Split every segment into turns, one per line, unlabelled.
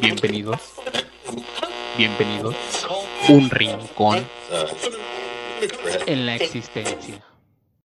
Bienvenidos. Bienvenidos. Un rincón en la existencia.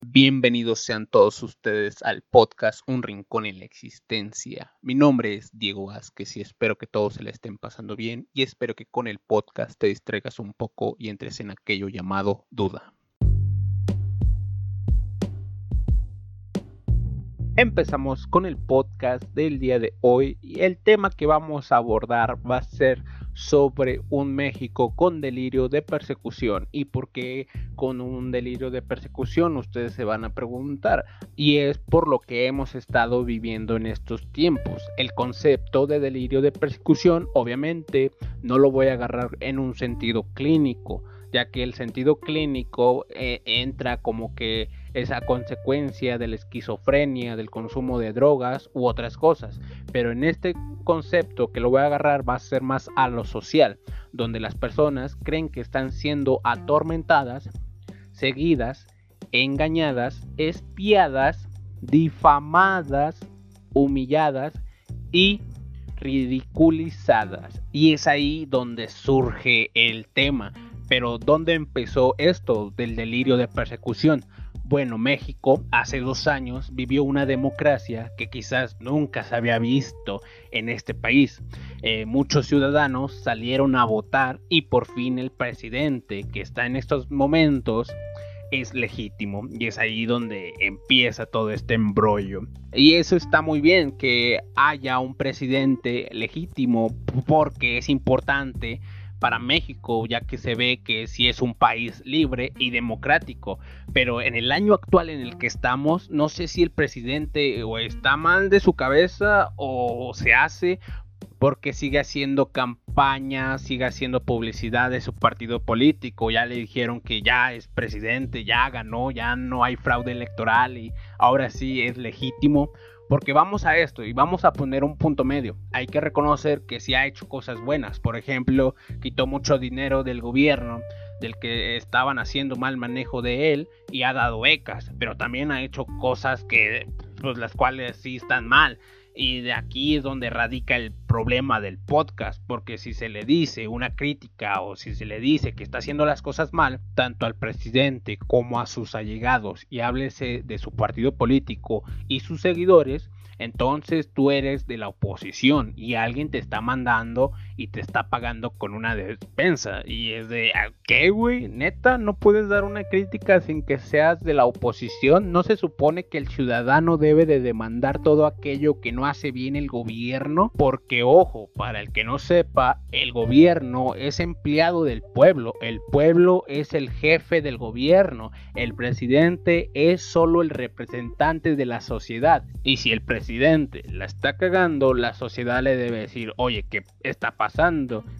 Bienvenidos sean todos ustedes al podcast Un Rincón en la Existencia. Mi nombre es Diego Vázquez y espero que todos se le estén pasando bien y espero que con el podcast te distraigas un poco y entres en aquello llamado duda. Empezamos con el podcast del día de hoy y el tema que vamos a abordar va a ser sobre un México con delirio de persecución. ¿Y por qué con un delirio de persecución? Ustedes se van a preguntar. Y es por lo que hemos estado viviendo en estos tiempos. El concepto de delirio de persecución obviamente no lo voy a agarrar en un sentido clínico ya que el sentido clínico eh, entra como que esa consecuencia de la esquizofrenia, del consumo de drogas u otras cosas. Pero en este concepto que lo voy a agarrar va a ser más a lo social, donde las personas creen que están siendo atormentadas, seguidas, engañadas, espiadas, difamadas, humilladas y ridiculizadas. Y es ahí donde surge el tema. Pero ¿dónde empezó esto del delirio de persecución? Bueno, México hace dos años vivió una democracia que quizás nunca se había visto en este país. Eh, muchos ciudadanos salieron a votar y por fin el presidente que está en estos momentos es legítimo y es ahí donde empieza todo este embrollo. Y eso está muy bien que haya un presidente legítimo porque es importante para México, ya que se ve que sí es un país libre y democrático. Pero en el año actual en el que estamos, no sé si el presidente está mal de su cabeza o se hace porque sigue haciendo campaña, sigue haciendo publicidad de su partido político. Ya le dijeron que ya es presidente, ya ganó, ya no hay fraude electoral y ahora sí es legítimo. Porque vamos a esto y vamos a poner un punto medio. Hay que reconocer que sí ha hecho cosas buenas. Por ejemplo, quitó mucho dinero del gobierno del que estaban haciendo mal manejo de él y ha dado becas, pero también ha hecho cosas que pues las cuales sí están mal. Y de aquí es donde radica el problema del podcast, porque si se le dice una crítica o si se le dice que está haciendo las cosas mal, tanto al presidente como a sus allegados, y háblese de su partido político y sus seguidores, entonces tú eres de la oposición y alguien te está mandando y te está pagando con una despensa. Y es de, ¿qué, güey? Neta, no puedes dar una crítica sin que seas de la oposición. No se supone que el ciudadano debe de demandar todo aquello que no hace bien el gobierno. Porque, ojo, para el que no sepa, el gobierno es empleado del pueblo. El pueblo es el jefe del gobierno. El presidente es solo el representante de la sociedad. Y si el presidente la está cagando, la sociedad le debe decir, oye, ¿qué está pasando?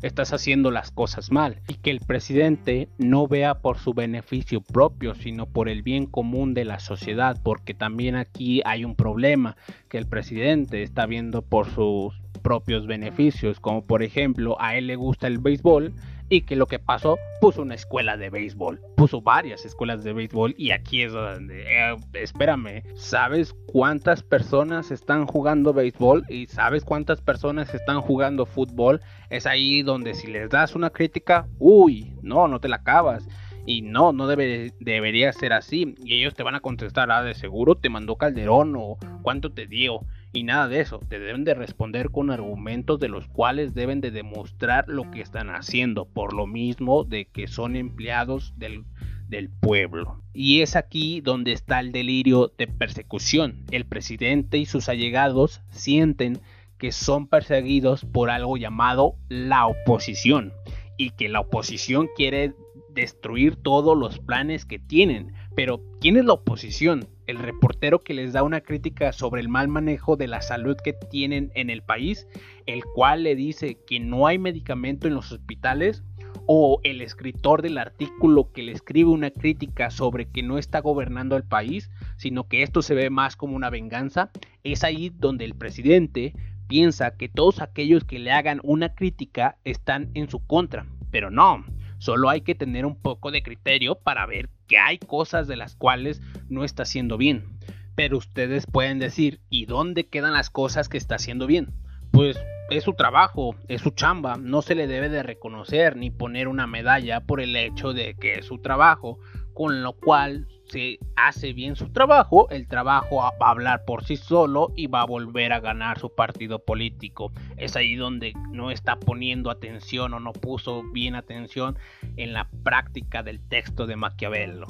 Estás haciendo las cosas mal. Y que el presidente no vea por su beneficio propio, sino por el bien común de la sociedad, porque también aquí hay un problema, que el presidente está viendo por sus propios beneficios, como por ejemplo a él le gusta el béisbol y que lo que pasó puso una escuela de béisbol, puso varias escuelas de béisbol y aquí es donde, eh, espérame, ¿sabes cuántas personas están jugando béisbol y sabes cuántas personas están jugando fútbol? Es ahí donde si les das una crítica, uy, no, no te la acabas. Y no, no debe, debería ser así. Y ellos te van a contestar, ah, de seguro te mandó Calderón o cuánto te dio y nada de eso. Te deben de responder con argumentos de los cuales deben de demostrar lo que están haciendo, por lo mismo de que son empleados del, del pueblo. Y es aquí donde está el delirio de persecución. El presidente y sus allegados sienten que son perseguidos por algo llamado la oposición y que la oposición quiere destruir todos los planes que tienen. Pero, ¿quién es la oposición? El reportero que les da una crítica sobre el mal manejo de la salud que tienen en el país, el cual le dice que no hay medicamento en los hospitales, o el escritor del artículo que le escribe una crítica sobre que no está gobernando el país, sino que esto se ve más como una venganza, es ahí donde el presidente piensa que todos aquellos que le hagan una crítica están en su contra, pero no, Solo hay que tener un poco de criterio para ver que hay cosas de las cuales no está haciendo bien. Pero ustedes pueden decir, ¿y dónde quedan las cosas que está haciendo bien? pues es su trabajo, es su chamba, no se le debe de reconocer ni poner una medalla por el hecho de que es su trabajo, con lo cual se hace bien su trabajo, el trabajo va a hablar por sí solo y va a volver a ganar su partido político. Es ahí donde no está poniendo atención o no puso bien atención en la práctica del texto de Maquiavelo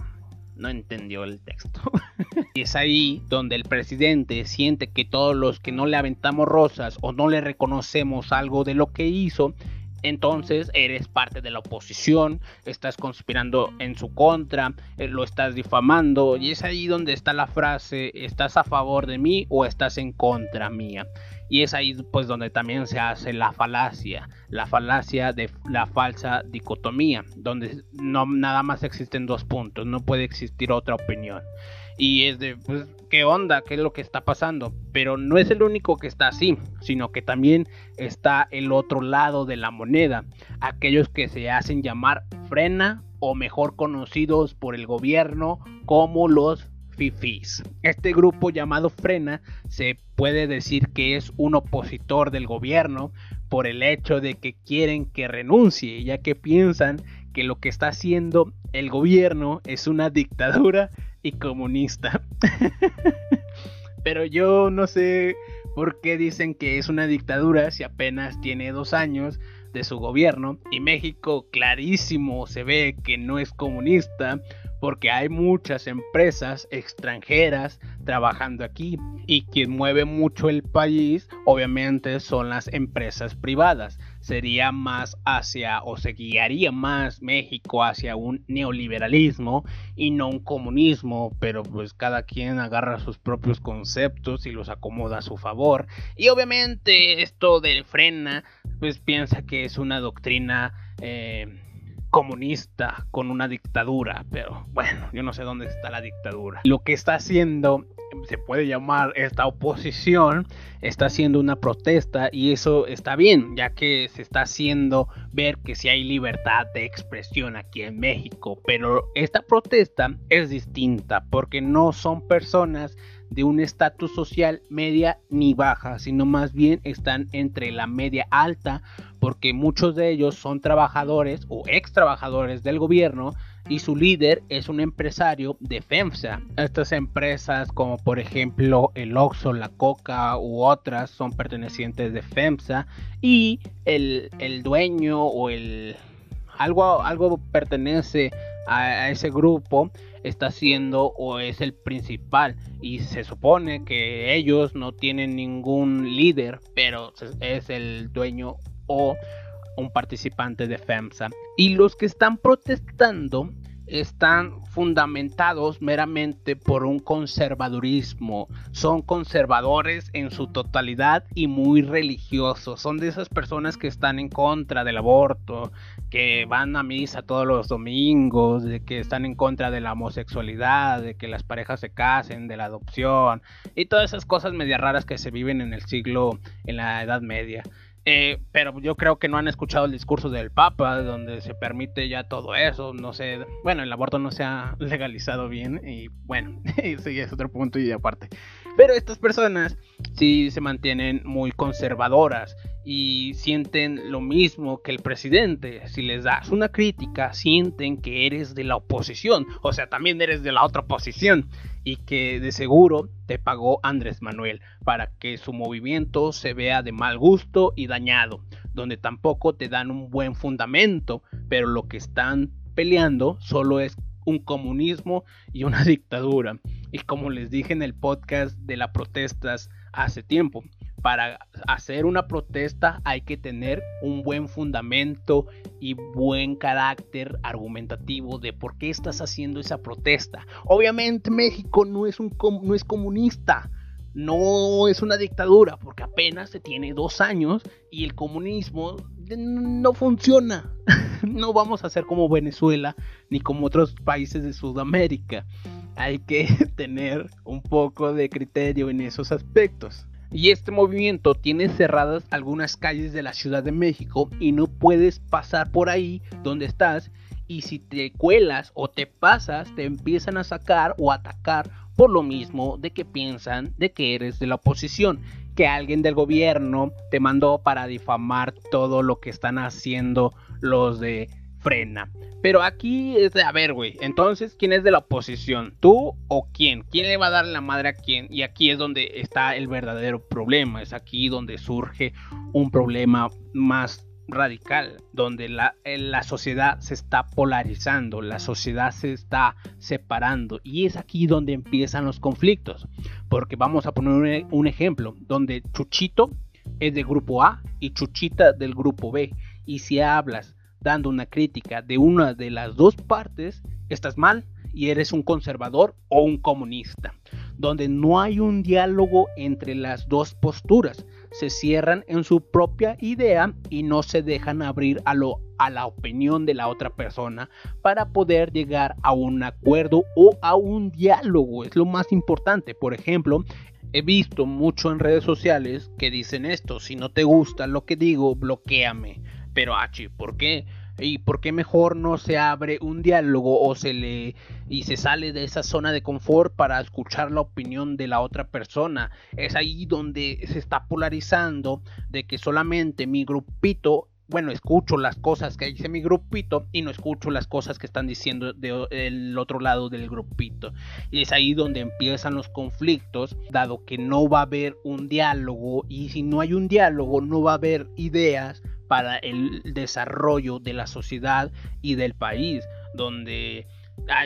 no entendió el texto. y es ahí donde el presidente siente que todos los que no le aventamos rosas o no le reconocemos algo de lo que hizo, entonces eres parte de la oposición, estás conspirando en su contra, eh, lo estás difamando y es ahí donde está la frase, estás a favor de mí o estás en contra mía. Y es ahí pues donde también se hace la falacia, la falacia de la falsa dicotomía, donde no nada más existen dos puntos, no puede existir otra opinión. Y es de, pues, ¿qué onda? ¿Qué es lo que está pasando? Pero no es el único que está así, sino que también está el otro lado de la moneda, aquellos que se hacen llamar frena o mejor conocidos por el gobierno como los FIFIs. Este grupo llamado Frena se puede decir que es un opositor del gobierno por el hecho de que quieren que renuncie, ya que piensan que lo que está haciendo el gobierno es una dictadura y comunista. Pero yo no sé por qué dicen que es una dictadura si apenas tiene dos años de su gobierno y México clarísimo se ve que no es comunista porque hay muchas empresas extranjeras trabajando aquí y quien mueve mucho el país obviamente son las empresas privadas. Sería más hacia o se guiaría más México hacia un neoliberalismo y no un comunismo, pero pues cada quien agarra sus propios conceptos y los acomoda a su favor. Y obviamente esto del frena pues piensa que es una doctrina eh, comunista con una dictadura, pero bueno, yo no sé dónde está la dictadura. Lo que está haciendo, se puede llamar esta oposición, está haciendo una protesta y eso está bien, ya que se está haciendo ver que si hay libertad de expresión aquí en México, pero esta protesta es distinta porque no son personas de un estatus social media ni baja, sino más bien están entre la media alta, porque muchos de ellos son trabajadores o ex trabajadores del gobierno y su líder es un empresario de FEMSA. Estas empresas como por ejemplo el Oxxo, la Coca u otras son pertenecientes de FEMSA y el, el dueño o el algo, algo pertenece a, ese grupo está siendo o es el principal y se supone que ellos no tienen ningún líder pero es el dueño o un participante de FEMSA y los que están protestando están fundamentados meramente por un conservadurismo. Son conservadores en su totalidad y muy religiosos. Son de esas personas que están en contra del aborto, que van a misa todos los domingos, de que están en contra de la homosexualidad, de que las parejas se casen, de la adopción y todas esas cosas media raras que se viven en el siglo, en la Edad Media. Eh, pero yo creo que no han escuchado el discurso del Papa, donde se permite ya todo eso. No sé, bueno, el aborto no se ha legalizado bien y bueno, ese es otro punto y aparte. Pero estas personas sí se mantienen muy conservadoras y sienten lo mismo que el presidente. Si les das una crítica, sienten que eres de la oposición, o sea, también eres de la otra oposición y que de seguro te pagó Andrés Manuel para que su movimiento se vea de mal gusto y dañado, donde tampoco te dan un buen fundamento, pero lo que están peleando solo es un comunismo y una dictadura. Y como les dije en el podcast de las protestas hace tiempo, para hacer una protesta hay que tener un buen fundamento y buen carácter argumentativo de por qué estás haciendo esa protesta. Obviamente México no es, un, no es comunista, no es una dictadura, porque apenas se tiene dos años y el comunismo no funciona. No vamos a ser como Venezuela ni como otros países de Sudamérica. Hay que tener un poco de criterio en esos aspectos. Y este movimiento tiene cerradas algunas calles de la Ciudad de México y no puedes pasar por ahí donde estás. Y si te cuelas o te pasas, te empiezan a sacar o atacar por lo mismo de que piensan de que eres de la oposición. que alguien del gobierno te mandó para difamar todo lo que están haciendo los de frena. Pero aquí es de, a ver, güey, entonces, ¿quién es de la oposición? ¿Tú o quién? ¿Quién le va a dar la madre a quién? Y aquí es donde está el verdadero problema, es aquí donde surge un problema más radical, donde la, la sociedad se está polarizando, la sociedad se está separando y es aquí donde empiezan los conflictos, porque vamos a poner un, ejemplo, donde Chuchito es del grupo A y Chuchita del grupo B, y si hablas dando una crítica de una de las dos partes, estás mal y eres un conservador o un comunista, donde no hay un diálogo entre las dos posturas, se cierran en su propia idea y no se dejan abrir a, lo, a la opinión de la otra persona para poder llegar a un acuerdo o a un diálogo, es lo más importante. Por ejemplo, He visto mucho en redes sociales que dicen esto, si no te gusta lo que digo, bloqueame. Pero, H, ¿por qué? ¿Y por qué mejor no se abre un diálogo o se le y se sale de esa zona de confort para escuchar la opinión de la otra persona? Es ahí donde se está polarizando de que solamente mi grupito bueno, escucho las cosas que dice mi grupito y no escucho las cosas que están diciendo del otro lado del grupito. Y es ahí donde empiezan los conflictos, dado que no va a haber un diálogo y si no hay un diálogo no va a haber ideas para el desarrollo de la sociedad y del país, donde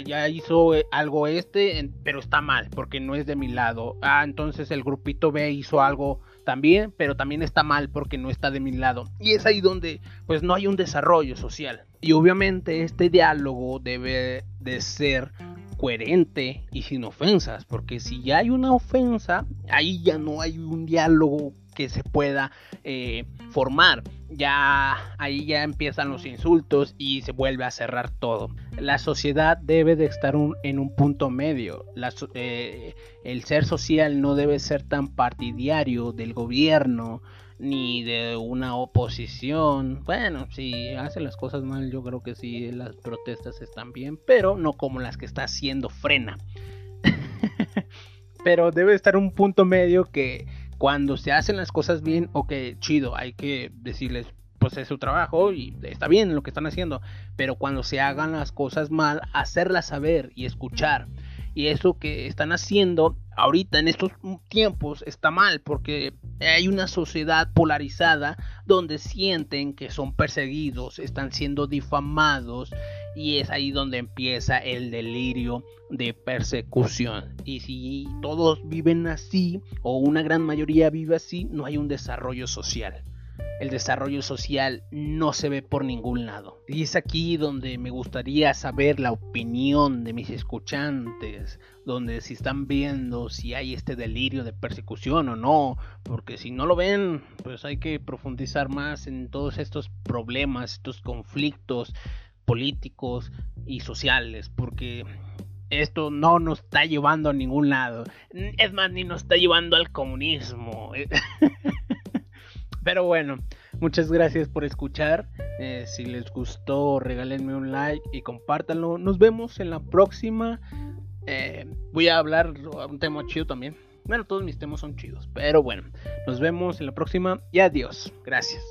ya hizo eh, algo este, pero está mal, porque no es de mi lado. Ah, entonces el grupito B hizo algo también, pero también está mal porque no está de mi lado. Y es ahí donde pues no hay un desarrollo social. Y obviamente este diálogo debe de ser coherente y sin ofensas, porque si ya hay una ofensa, ahí ya no hay un diálogo que se pueda eh, formar. Ya ahí ya empiezan los insultos y se vuelve a cerrar todo. La sociedad debe de estar en un punto medio. Eh, el ser social no debe ser tan partidario del gobierno ni de una oposición. Bueno, si hace las cosas mal, yo creo que sí, las protestas están bien, pero no como las que está haciendo Frena. pero debe estar un punto medio que cuando se hacen las cosas bien, ok, chido, hay que decirles, pues es su trabajo y está bien lo que están haciendo, pero cuando se hagan las cosas mal, hacerlas saber y escuchar. Y eso que están haciendo ahorita en estos tiempos está mal porque hay una sociedad polarizada donde sienten que son perseguidos, están siendo difamados y es ahí donde empieza el delirio de persecución. Y si todos viven así o una gran mayoría vive así, no hay un desarrollo social el desarrollo social no se ve por ningún lado. Y es aquí donde me gustaría saber la opinión de mis escuchantes, donde si están viendo si hay este delirio de persecución o no, porque si no lo ven, pues hay que profundizar más en todos estos problemas, estos conflictos políticos y sociales, porque esto no nos está llevando a ningún lado. Es más, ni nos está llevando al comunismo. Pero bueno, muchas gracias por escuchar. Eh, si les gustó, regálenme un like y compártanlo. Nos vemos en la próxima. Eh, voy a hablar un tema chido también. Bueno, todos mis temas son chidos. Pero bueno, nos vemos en la próxima y adiós. Gracias.